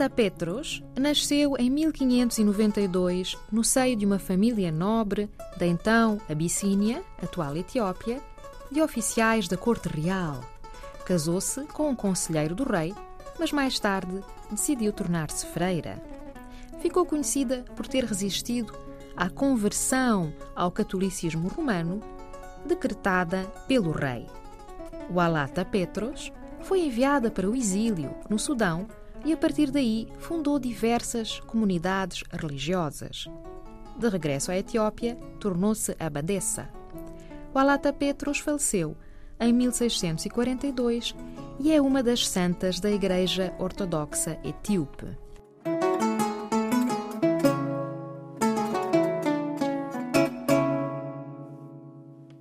Walata Petros nasceu em 1592 no seio de uma família nobre da então Abissínia, atual Etiópia, de oficiais da corte real. Casou-se com um conselheiro do rei, mas mais tarde decidiu tornar-se freira. Ficou conhecida por ter resistido à conversão ao catolicismo romano decretada pelo rei. Walata Petros foi enviada para o exílio no Sudão e a partir daí fundou diversas comunidades religiosas. De regresso à Etiópia, tornou-se abadesa. Walata Petros faleceu em 1642 e é uma das santas da Igreja Ortodoxa Etíope.